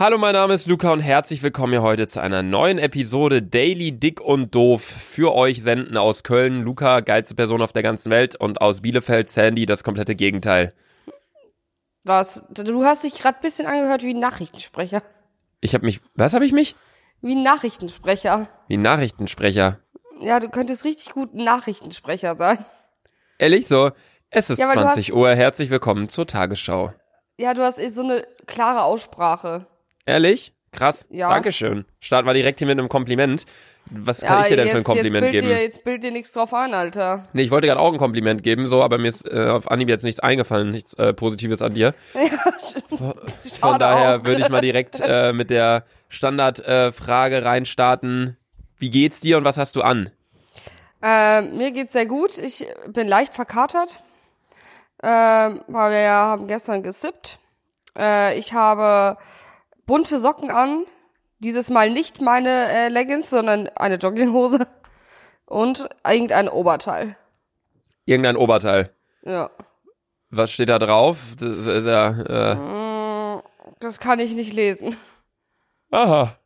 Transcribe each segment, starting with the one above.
Hallo, mein Name ist Luca und herzlich willkommen hier heute zu einer neuen Episode Daily Dick und Doof. Für euch senden aus Köln Luca, geilste Person auf der ganzen Welt und aus Bielefeld Sandy, das komplette Gegenteil. Was? Du hast dich gerade ein bisschen angehört wie ein Nachrichtensprecher. Ich habe mich, was habe ich mich? Wie ein Nachrichtensprecher. Wie ein Nachrichtensprecher. Ja, du könntest richtig gut ein Nachrichtensprecher sein. Ehrlich so? Es ist Ja, aber du 20 hast- Uhr, herzlich willkommen zur Tagesschau. Ja, du hast eh so eine klare Aussprache. Ehrlich? Krass. Ja. Dankeschön. Starten wir direkt hier mit einem Kompliment. Was kann ja, ich dir denn jetzt, für ein Kompliment jetzt geben? Dir, jetzt bild dir nichts drauf an, Alter. Nee, ich wollte gerade auch ein Kompliment geben, so, aber mir ist äh, auf Anhieb jetzt nichts eingefallen, nichts äh, Positives an dir. Ja, Von schade daher würde ich mal direkt äh, mit der Standardfrage äh, reinstarten. Wie geht's dir und was hast du an? Ähm, mir geht's sehr gut. Ich bin leicht verkatert, ähm, weil wir ja haben gestern gesippt. Äh, ich habe bunte Socken an. Dieses Mal nicht meine äh, Leggings, sondern eine Jogginghose und irgendein Oberteil. Irgendein Oberteil. Ja. Was steht da drauf? Das ist ja, äh, Mm, Das kann ich nicht lesen. aha.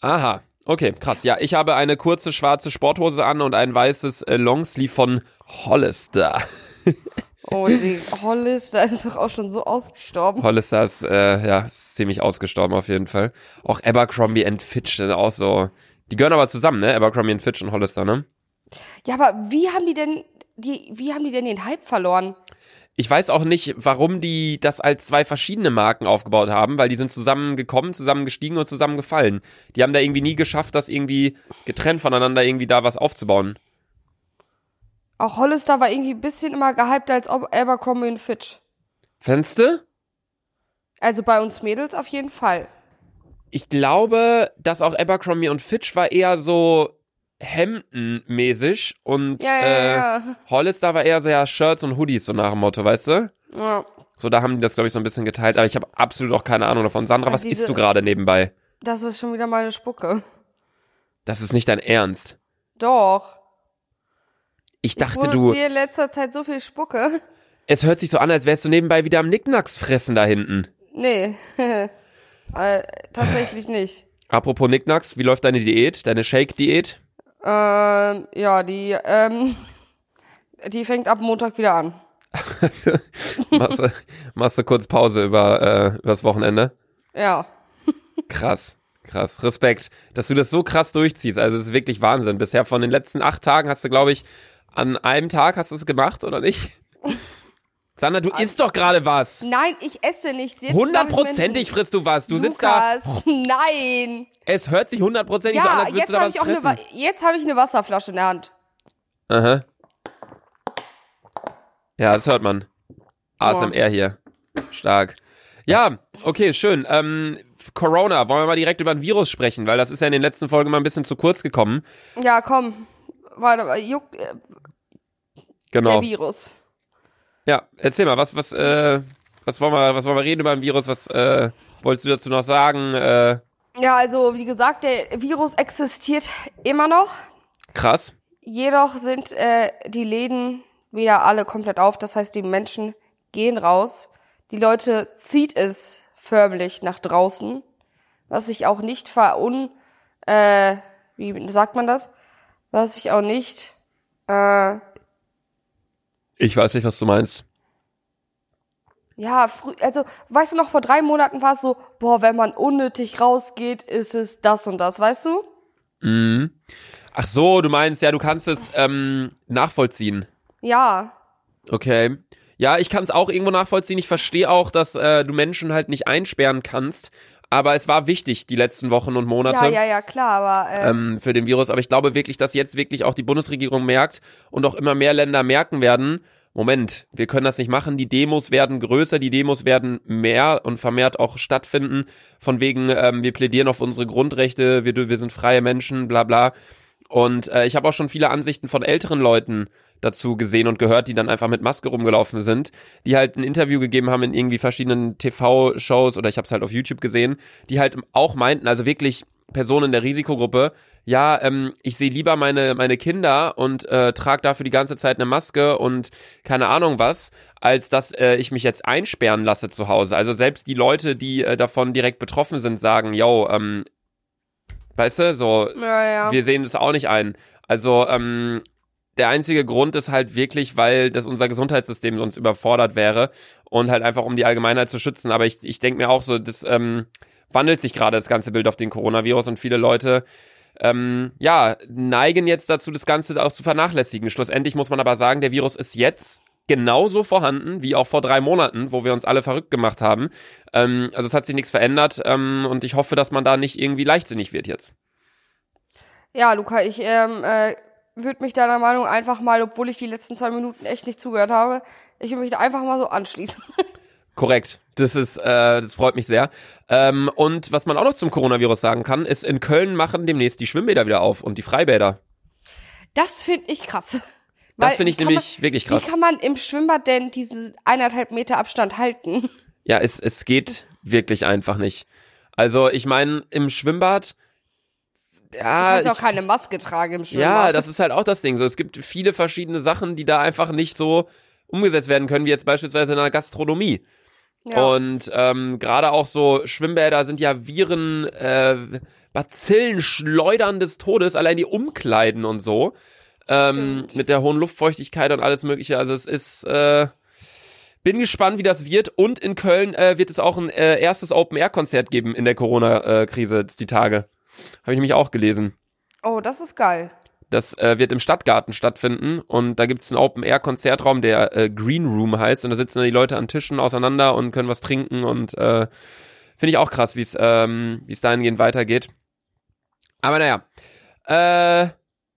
Aha. Okay, krass. Ja, ich habe eine kurze schwarze Sporthose an und ein weißes äh, Longsleeve von Hollister. Oh, die Hollister ist doch auch schon so ausgestorben. Hollister ist, äh, ja, ist ziemlich ausgestorben auf jeden Fall. Auch Abercrombie and Fitch sind auch so. Die gehören aber zusammen, ne? Abercrombie and Fitch und Hollister, ne? Ja, aber wie haben die denn die, wie haben die denn den Hype verloren? Ich weiß auch nicht, warum die das als zwei verschiedene Marken aufgebaut haben, weil die sind zusammengekommen, zusammengestiegen und zusammengefallen. Die haben da irgendwie nie geschafft, das irgendwie getrennt voneinander irgendwie da was aufzubauen. Auch Hollister war irgendwie ein bisschen immer gehypt als Ob- Abercrombie und Fitch. Fenste? Also bei uns Mädels auf jeden Fall. Ich glaube, dass auch Abercrombie und Fitch war eher so Hemdenmäßig und Ja, ja, äh, ja. Hollister war eher so ja Shirts und Hoodies so nach dem Motto, weißt du? ja. So, da haben die das, glaube ich, so ein bisschen geteilt, aber ich habe absolut auch keine Ahnung davon. Sandra, was diese- isst du gerade nebenbei? Das ist schon wieder meine Spucke. Das ist nicht dein Ernst. Doch. Ich Ich dachte, du. produziere in letzter Zeit so viel Spucke. Es hört sich so an, als wärst du nebenbei wieder am Nicknacks fressen da hinten. Nee. äh, tatsächlich nicht. Apropos Nicknacks, wie läuft deine Diät? Deine Shake-Diät? Ähm, ja, die, ähm, die fängt ab Montag wieder an. machst, du, machst du kurz Pause über äh, übers Wochenende? Ja. Krass, krass. Respekt, dass du das so krass durchziehst. Also es ist wirklich Wahnsinn. Bisher von den letzten acht Tagen hast du, glaube ich, an einem Tag hast du es gemacht, oder nicht? Sandra, du isst doch gerade was. Nein, ich esse. Jetzt Hundertprozentig frisst du was. Du sitzt da. Lukas, nein. Es hört sich hundertprozentig so an, Ja, als würdest jetzt du da habe was ich auch eine, fressen. Wa- jetzt habe ich eine Wasserflasche in der Hand. Aha. Ja, das hört man. ASMR hier. Stark. Ja, okay, schön. Ähm, Corona, wollen wir mal direkt über ein Virus sprechen, weil das ist ja in den letzten Folgen mal ein bisschen zu kurz gekommen. Ja, komm. Warte mal, juckt äh, Genau. der Virus. Ja, erzähl mal, was, was, äh, was wollen wir, was wollen wir reden über ein Virus? Was äh, wolltest du dazu noch sagen? Äh, Ja, also wie gesagt, der Virus existiert immer noch. krass. Jedoch sind äh, die Läden wieder alle komplett auf. Das heißt, die Menschen gehen raus. Die Leute zieht es förmlich nach draußen. Was sich auch nicht verun... Äh, wie sagt man das? Was sich auch nicht... Äh, Ich weiß nicht, was du meinst. Ja, früh, also, weißt du noch, vor drei Monaten war es so, boah, wenn man unnötig rausgeht, ist es das und das, weißt du? Mhm. Ach so, du meinst, ja, du kannst es ähm, nachvollziehen. Ja. Okay. Ja, ich kann es auch irgendwo nachvollziehen. Ich verstehe auch, dass äh, du Menschen halt nicht einsperren kannst. Aber es war wichtig, die letzten Wochen und Monate. Ja, ja, ja, klar, aber äh, ähm, für den Virus. Aber ich glaube wirklich, dass jetzt wirklich auch die Bundesregierung merkt und auch immer mehr Länder merken werden, Moment, wir können das nicht machen, die Demos werden größer, die Demos werden mehr und vermehrt auch stattfinden, von wegen, ähm, wir plädieren auf unsere Grundrechte, wir, wir sind freie Menschen, bla bla. Und äh, ich habe auch schon viele Ansichten von älteren Leuten dazu gesehen und gehört, die dann einfach mit Maske rumgelaufen sind, die halt ein Interview gegeben haben in irgendwie verschiedenen TV-Shows oder ich habe es halt auf YouTube gesehen, die halt auch meinten, also wirklich Person in der Risikogruppe, ja, ähm, ich sehe lieber meine, meine Kinder und äh, trage dafür die ganze Zeit eine Maske und keine Ahnung was, als dass äh, ich mich jetzt einsperren lasse zu Hause. Also selbst die Leute, die äh, davon direkt betroffen sind, sagen, yo, ähm, weißt du, so, Ja, ja. wir sehen das auch nicht ein. Also, ähm, der einzige Grund ist halt wirklich, weil das unser Gesundheitssystem sonst überfordert wäre und halt einfach um die Allgemeinheit zu schützen. Aber ich, ich denke mir auch so, das ähm, wandelt sich gerade das ganze Bild auf den Coronavirus und viele Leute ähm, ja, neigen jetzt dazu, das Ganze auch zu vernachlässigen. Schlussendlich muss man aber sagen, der Virus ist jetzt genauso vorhanden wie auch vor drei Monaten, wo wir uns alle verrückt gemacht haben. Ähm, also es hat sich nichts verändert ähm, und ich hoffe, dass man da nicht irgendwie leichtsinnig wird jetzt. Ja, Luca, ich ähm, äh, würde mich deiner Meinung einfach mal, obwohl ich die letzten zwei Minuten echt nicht zugehört habe, ich würde mich da einfach mal so anschließen. Korrekt. Das ist, äh, das freut mich sehr. Ähm, und was man auch noch zum Coronavirus sagen kann, ist, in Köln machen demnächst die Schwimmbäder wieder auf und die Freibäder. Das finde ich krass. Das finde ich nämlich man, wirklich krass. Wie kann man im Schwimmbad denn diese eineinhalb Meter Abstand halten? Ja, es, es geht wirklich einfach nicht. Also, ich meine, im Schwimmbad, Du ja, kannst ja ich, auch keine Maske tragen im Schwimmbad. ja, das ist halt auch das Ding. So, es gibt viele verschiedene Sachen, die da einfach nicht so umgesetzt werden können, wie jetzt beispielsweise in der Gastronomie. ja. Und ähm, gerade auch so Schwimmbäder sind ja Viren, äh, Bazillen schleudern des Todes, allein die Umkleiden und so. Ähm, mit der hohen Luftfeuchtigkeit und alles mögliche. Also es ist, äh, bin gespannt, wie das wird. Und in Köln äh, wird es auch ein äh, erstes Open-Air-Konzert geben in der Corona-Krise, die Tage. Habe ich nämlich auch gelesen. Oh, das ist geil. Das äh, wird im Stadtgarten stattfinden und da gibt es einen Open-Air-Konzertraum, der äh, Green Room heißt und da sitzen dann die Leute an Tischen auseinander und können was trinken und äh, finde ich auch krass, wie es ähm, wie es dahingehend weitergeht. Aber naja, äh,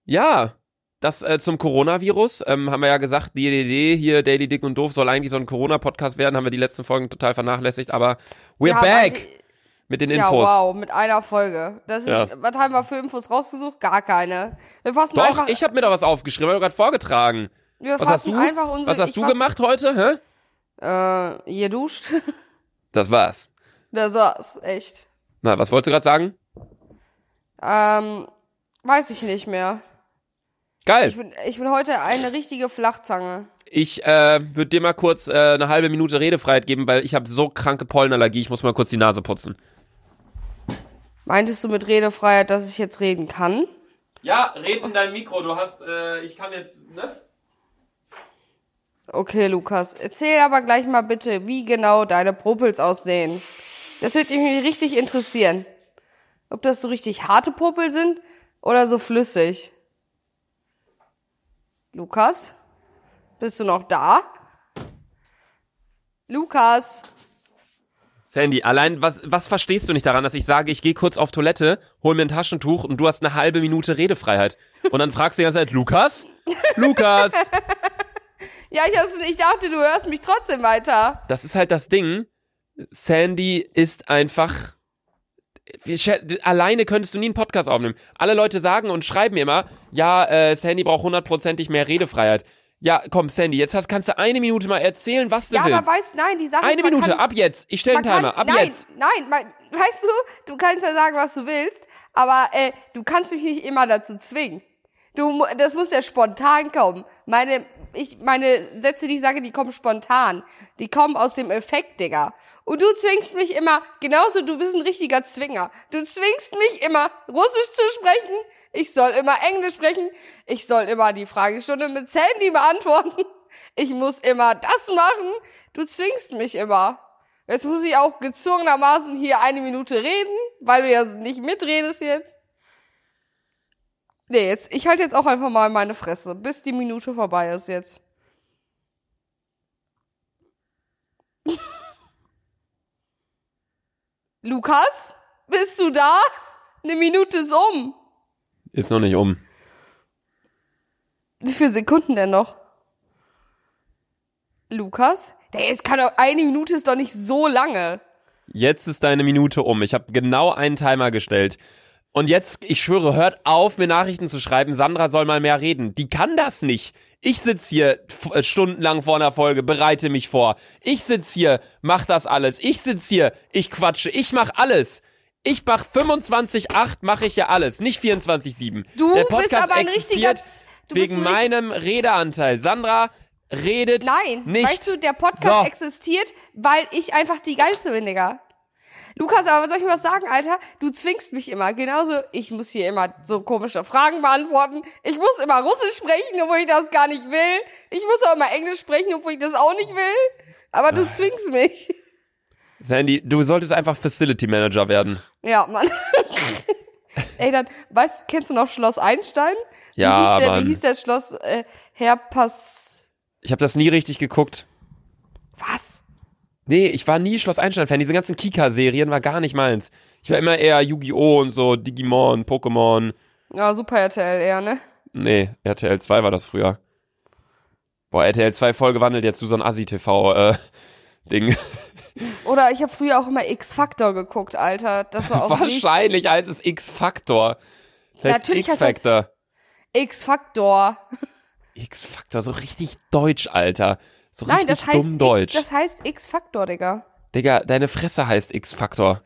ja, das äh, zum Coronavirus ähm, haben wir ja gesagt, die Idee hier Daily Dick und Doof soll eigentlich so ein Corona-Podcast werden, haben wir die letzten Folgen total vernachlässigt, aber we're Ja, back weil- mit den Ja, Infos. wow, mit einer Folge. Das ist, Ja. Was haben wir für Infos rausgesucht? Gar keine. Wir fassen Doch, einfach, ich habe mir da was aufgeschrieben, habe gerade vorgetragen. wir Was hast du? einfach unsere, Was hast du fass- gemacht heute? Hä? Äh, ihr duscht. Das war's. das war's, echt. Na, was wolltest du gerade sagen? Ähm, weiß ich nicht mehr. Geil. Ich bin, ich bin heute eine richtige Flachzange. Ich äh, würde dir mal kurz äh, eine halbe Minute Redefreiheit geben, weil ich habe so kranke Pollenallergie, ich muss mal kurz die Nase putzen. Meintest du mit Redefreiheit, dass ich jetzt reden kann? Ja, red in dein Mikro, du hast, äh, ich kann jetzt, ne? Okay, Lukas. Erzähl aber gleich mal bitte, wie genau deine Popels aussehen. Das würde mich richtig interessieren. Ob das so richtig harte Popel sind oder so flüssig. Lukas? Bist du noch da? Lukas? Sandy, allein, was, was verstehst du nicht daran, dass ich sage, ich gehe kurz auf Toilette, hol mir ein Taschentuch und du hast eine halbe Minute Redefreiheit. Und dann fragst du die ganze Zeit, Lukas? Lukas? Ja, ich, hab's, ich dachte, du hörst mich trotzdem weiter. Das ist halt das Ding. Sandy ist einfach. Alleine könntest du nie einen Podcast aufnehmen. Alle Leute sagen und schreiben mir immer, ja, äh, Sandy braucht hundertprozentig mehr Redefreiheit. Ja, komm, Sandy, jetzt hast, kannst du eine Minute mal erzählen, was du Ja, willst. aber weißt, nein, die Sache eine ist, Minute, kann, ab jetzt. Ich stelle einen Timer, kann, ab nein, jetzt. Nein, mein, weißt du, du kannst ja sagen, was du willst, aber äh, du kannst mich nicht immer dazu zwingen. Du, das muss ja spontan kommen. Meine, ich, meine Sätze, die ich sage, die kommen spontan. Die kommen aus dem Effekt, Digga. Und du zwingst mich immer, genauso, du bist ein richtiger Zwinger. Du zwingst mich immer, Russisch zu sprechen. Ich soll immer Englisch sprechen. Ich soll immer die Fragestunde mit Sandy beantworten. Ich muss immer das machen. Du zwingst mich immer. Jetzt muss ich auch gezwungenermaßen hier eine Minute reden, weil du ja nicht mitredest jetzt. Nee, jetzt, ich halte jetzt auch einfach mal meine Fresse, bis die Minute vorbei ist jetzt. Lukas, bist du da? Eine Minute ist um. Ist noch nicht um. Wie viele Sekunden denn noch? Lukas? Der jetzt kann doch, eine Minute ist doch nicht so lange. Jetzt ist deine Minute um. Ich habe genau einen Timer gestellt. Und jetzt, ich schwöre, hört auf, mir Nachrichten zu schreiben. Sandra soll mal mehr reden. Die kann das nicht. Ich sitz hier äh, stundenlang vor einer Folge, bereite mich vor. Ich sitz hier, mach das alles. Ich sitz hier, ich quatsche, ich mach alles. Ich mach 25,8 mache ich ja alles, nicht 24,7. Du Der bist Podcast aber ein richtiger. existiert Du bist wegen meinem Redeanteil. Sandra redet Nein, nicht. weißt du, der Podcast So. existiert, weil ich einfach die geilste bin, Digga. Lukas, aber soll ich mir was sagen, Alter? Du zwingst mich immer. Genauso, ich muss hier immer so komische Fragen beantworten. Ich muss immer Russisch sprechen, obwohl ich das gar nicht will. Ich muss auch immer Englisch sprechen, obwohl ich das auch nicht will. Aber du zwingst mich. Sandy, du solltest einfach Facility Manager werden. Ja, Mann. Ey, dann, weißt, kennst du noch Schloss Einstein? Wie Ja, hieß der, Mann. Wie hieß der Schloss, äh, Herpass, Ich habe das nie richtig geguckt. was? Nee, ich war nie Schloss Einstein-Fan. Diese ganzen Kika-Serien war gar nicht meins. Ich war immer eher Yu-Gi-Oh! und so, Digimon, Pokémon. Ja, Super RTL eher, ne? Nee, RTL 2 war das früher. Boah, RTL 2 voll gewandelt jetzt zu so ein Assi-TV-Ding. Oder ich habe früher auch immer X-Factor geguckt, Alter. Das war auch Wahrscheinlich heißt es X-Factor. Das heißt Natürlich heißt X-Factor. X-Factor. X-Factor, so richtig deutsch, Alter. So Nein, richtig das heißt dumm deutsch. X, das heißt X-Factor, Digga. Digga, deine Fresse heißt X-Factor.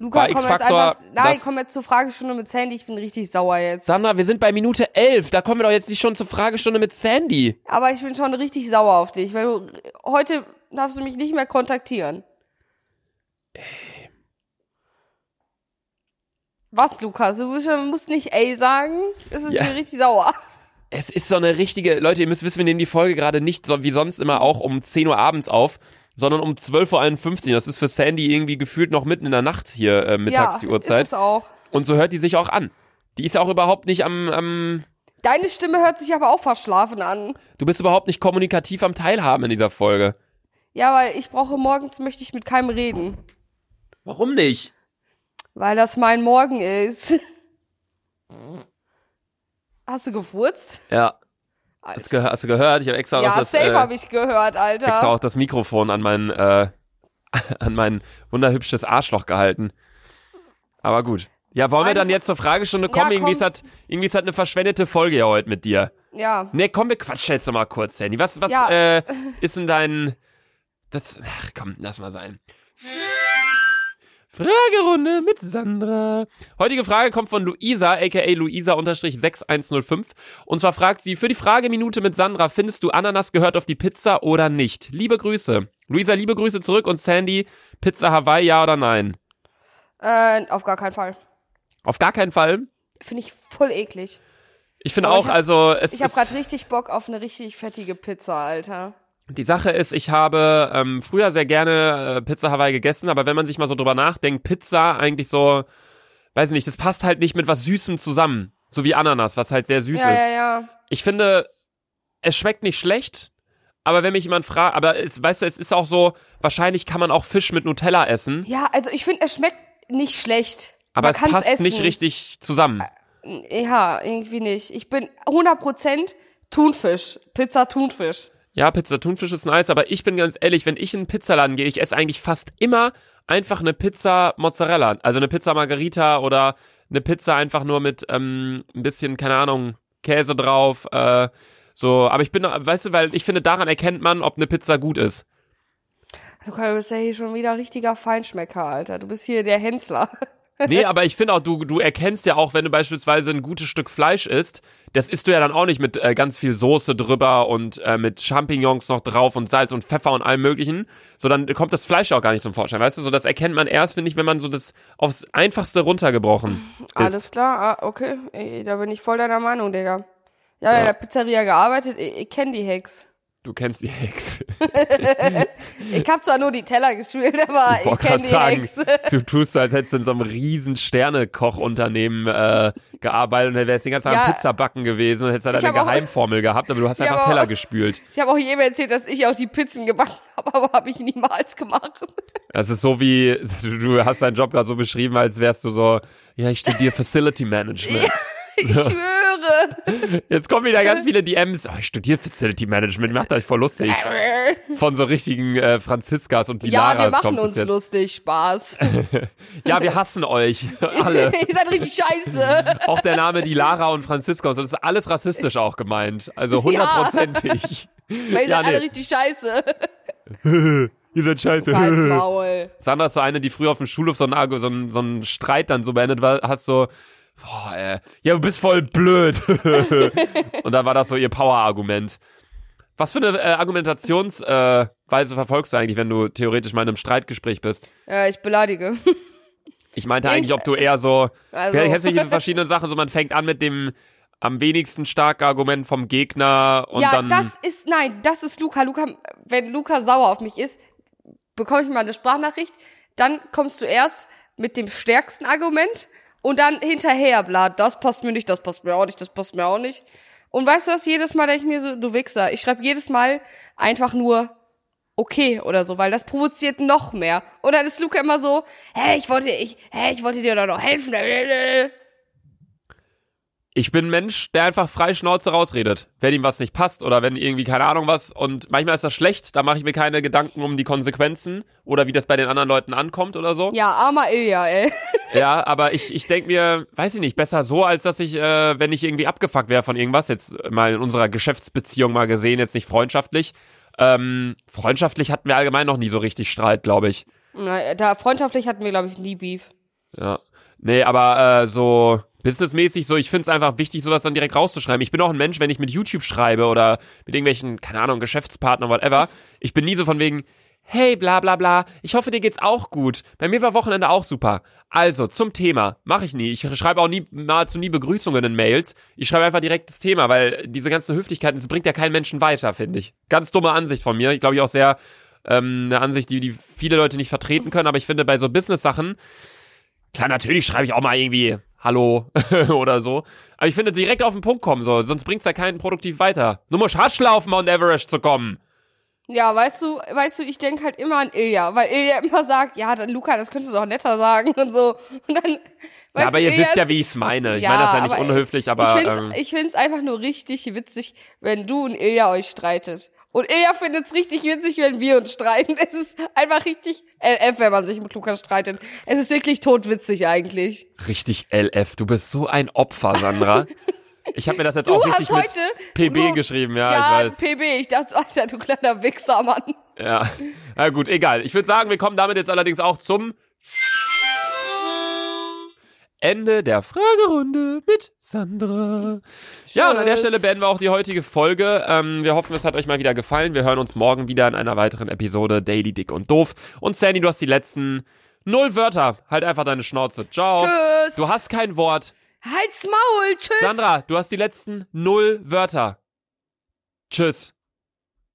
Luca, War komm jetzt einfach. Nein, komm jetzt zur Fragestunde mit Sandy. Ich bin richtig sauer jetzt. Sandra, wir sind bei Minute 11. Da kommen wir doch jetzt nicht schon zur Fragestunde mit Sandy. Aber ich bin schon richtig sauer auf dich, weil du heute darfst du mich nicht mehr kontaktieren. Was, Lukas? Du musst- musst nicht ey sagen. Es ist Ja. mir richtig sauer. Es ist so eine richtige, Leute, ihr müsst wissen, wir nehmen die Folge gerade nicht so wie sonst immer auch um 10 Uhr abends auf, sondern um 12.51 Uhr. Das ist für Sandy irgendwie gefühlt noch mitten in der Nacht hier äh, mittags ja, die Uhrzeit. ist es auch. Und so hört die sich auch an. Die ist ja auch überhaupt nicht am, am, Deine Stimme hört sich aber auch verschlafen an. du bist überhaupt nicht kommunikativ am Teilhaben in dieser Folge. Ja, weil ich brauche morgens, möchte ich mit keinem reden. Warum nicht? Weil das mein Morgen ist. Hast du gefurzt? Ja. Hast, ge hast du gehört? Ich habe extra, Ja, noch das, safe äh, habe ich gehört, extra Alter. auch das Mikrofon an mein, äh, an mein wunderhübsches Arschloch gehalten. Aber gut. Ja, wollen wir dann jetzt zur Fragestunde kommen? Ja, irgendwie, ist das, irgendwie ist das eine verschwendete Folge ja heute mit dir. Ja. Ne, komm, wir quatschen jetzt noch mal kurz, Sandy. Was, was Ja. äh, ist denn dein... Das, ach komm, lass mal sein. Fragerunde mit Sandra. Heutige Frage kommt von Luisa, aka Luisa-6105. Und zwar fragt sie, für die Frageminute mit Sandra, findest du Ananas gehört auf die Pizza oder nicht? Liebe Grüße. Luisa, liebe Grüße zurück und Sandy, Pizza Hawaii, ja oder nein? Äh, auf gar keinen Fall. Auf gar keinen Fall. Finde ich voll eklig. Ich finde auch, ich hab- also es Ich habe gerade richtig Bock auf eine richtig fettige Pizza, Alter. Die Sache ist, ich habe ähm, früher sehr gerne äh, Pizza Hawaii gegessen, aber wenn man sich mal so drüber nachdenkt, Pizza eigentlich so, weiß ich nicht, das passt halt nicht mit was Süßem zusammen. So wie Ananas, was halt sehr süß ja, ist. ja, ja. Ich finde, es schmeckt nicht schlecht, aber wenn mich jemand fragt, aber es, weißt du, es ist auch so, wahrscheinlich kann man auch Fisch mit Nutella essen, Ja, also ich finde, es schmeckt nicht schlecht. aber Man es passt essen. nicht richtig zusammen. Ja, irgendwie nicht. Ich bin 100% Thunfisch. Pizza Thunfisch. Ja, Pizza Thunfisch ist nice, aber ich bin ganz ehrlich, wenn ich in einen Pizzaladen gehe, ich esse eigentlich fast immer einfach eine Pizza Mozzarella. Also eine Pizza Margarita oder eine Pizza einfach nur mit ähm, ein bisschen, keine Ahnung, Käse drauf. Äh, so, aber ich bin, weißt du, weil ich finde, daran erkennt man, ob eine Pizza gut ist. Du bist ja hier schon wieder richtiger Feinschmecker, Alter. Du bist hier der Hensler. Nee, aber ich finde auch, du, du erkennst ja auch, wenn du beispielsweise ein gutes Stück Fleisch isst, das isst du ja dann auch nicht mit äh, ganz viel Soße drüber und äh, mit Champignons noch drauf und Salz und Pfeffer und allem möglichen, so dann kommt das Fleisch auch gar nicht zum Vorschein, weißt du, so das erkennt man erst, finde ich, wenn man so das aufs Einfachste runtergebrochen Alles ist. klar, ah, okay. Ey, da bin ich voll deiner Meinung, Digga. Ja, Ja. in der Pizzeria gearbeitet. Ich, ich kenne die Hex. Du kennst die Hex. Ich hab zwar nur die Teller gespielt, aber ich, wollte kenne die sagen, Hex. Du tust so, als hättest du in so einem riesen Sternekochunternehmen äh, gearbeitet und dann wärst den ganzen Tag Ja. Pizzabacken gewesen und hättest da Ich deine hab auch- Geheimformel gehabt, aber du hast Ja, einfach Teller gespült. Ich habe auch jedem erzählt, dass ich auch die Pizzen gebacken habe, aber habe ich niemals gemacht. Das ist so wie, du, hast deinen Job gerade so beschrieben, als wärst du so, ja, ich studiere Facility Management. Ich schwöre. Jetzt kommen wieder ganz viele DMs, oh, ich studiere Facility Management, macht euch voll lustig. Von so richtigen äh, Franziskas und die Ja, wir machen uns jetzt. lustig, Spaß. Ja, wir hassen euch, alle. Ihr seid richtig scheiße. Auch der Name die Lara und Franziska, und so, das ist alles rassistisch auch gemeint. Also hundertprozentig. Weil ihr Ja, seid alle nee. richtig scheiße. Ihr seid scheiße. Sandra ist so eine, die früher auf dem Schulhof so einen, so einen, so einen Streit dann so beendet war, hast so, boah, ey, ja, du bist voll blöd. Und dann war das so ihr Power-Argument. Was für eine äh, Argumentationsweise äh, verfolgst du eigentlich, wenn du theoretisch mal in einem Streitgespräch bist? Äh, ich beleidige. Ich meinte eigentlich, ob du eher so, Also, kennst du diese verschiedenen Sachen, so man fängt an mit dem am wenigsten starken Argument vom Gegner und ja, dann. das ist, nein, das ist Luca. Luca, wenn Luca sauer auf mich ist, bekomme ich mal eine Sprachnachricht, dann kommst du erst mit dem stärksten Argument und dann hinterher, bla, das passt mir nicht, das passt mir auch nicht, das passt mir auch nicht. Und weißt du was, jedes Mal denke ich mir so, du Wichser, ich schreibe jedes Mal einfach nur okay oder so, weil das provoziert noch mehr. Und dann ist Luca immer so, hä, ich wollte, ich, hä, ich wollte dir doch noch helfen. Ich bin ein Mensch, der einfach frei Schnauze rausredet, wenn ihm was nicht passt oder wenn irgendwie keine Ahnung was und manchmal ist das schlecht, da mache ich mir keine Gedanken um die Konsequenzen oder wie das bei den anderen Leuten ankommt oder so. Ja, armer Ilja, ey. Ja, aber ich, ich denke mir, weiß ich nicht, besser so, als dass ich, äh, wenn ich irgendwie abgefuckt wäre von irgendwas, jetzt mal in unserer Geschäftsbeziehung mal gesehen, jetzt nicht freundschaftlich. Ähm, freundschaftlich hatten wir allgemein noch nie so richtig Streit, glaube ich. Na, Da freundschaftlich hatten wir, glaube ich, nie Beef. Ja. Nee, aber äh, so businessmäßig so, ich finde es einfach wichtig, sowas dann direkt rauszuschreiben. Ich bin auch ein Mensch, wenn ich mit YouTube schreibe oder mit irgendwelchen, keine Ahnung, Geschäftspartnern, whatever, ich bin nie so von wegen, hey, bla bla bla, ich hoffe, dir geht's auch gut. Bei mir war Wochenende auch super. Also, zum Thema. Mache ich nie. Ich schreibe auch nie, nahezu nie Begrüßungen in Mails. Ich schreibe einfach direkt das Thema, weil diese ganzen Höflichkeiten, das bringt ja keinen Menschen weiter, finde ich. Ganz dumme Ansicht von mir. Ich glaube ich auch sehr, ähm, eine Ansicht, die, die viele Leute nicht vertreten können, aber ich finde bei so Business-Sachen, Klar, natürlich schreibe ich auch mal irgendwie Hallo oder so. Aber ich finde, direkt auf den Punkt kommen, so, sonst bringt's ja keinen produktiv weiter. Du musst Hasch laufen, Mount Everest zu kommen. Ja, weißt du, weißt du, ich denk halt immer an Ilja, weil Ilja immer sagt, ja, dann Luca, das könntest du auch netter sagen und so. Und dann, weißt Ja, aber du, ihr Ilja wisst ja, wie ich's meine. Ich Ja, meine das ja nicht aber unhöflich, aber ich find's, ähm, ich find's einfach nur richtig witzig, wenn du und Ilja euch streitet. Und Ilja findet's richtig witzig, wenn wir uns streiten. Es ist einfach richtig LF, wenn man sich mit Luca streitet. Es ist wirklich totwitzig eigentlich. richtig LF. Du bist so ein Opfer, Sandra. Ich habe mir das jetzt Du auch richtig mit heute PB nur- geschrieben, ja, ja, ich weiß. PB. Ich dachte, Alter, du kleiner Wichser, Mann. Ja. Na gut, egal. Ich würde sagen, wir kommen damit jetzt allerdings auch zum Ende der Fragerunde mit Sandra. Ja, und an der Tschüss. Stelle beenden wir auch die heutige Folge. Ähm, wir hoffen, es hat euch mal wieder gefallen. Wir hören uns morgen wieder in einer weiteren Episode Daily Dick und Doof. Und Sandy, du hast die letzten null Wörter. Halt einfach deine Schnauze. Ciao. Tschüss. Du hast kein Wort. Halt's Maul. Tschüss. Sandra, du hast die letzten null Wörter. Tschüss.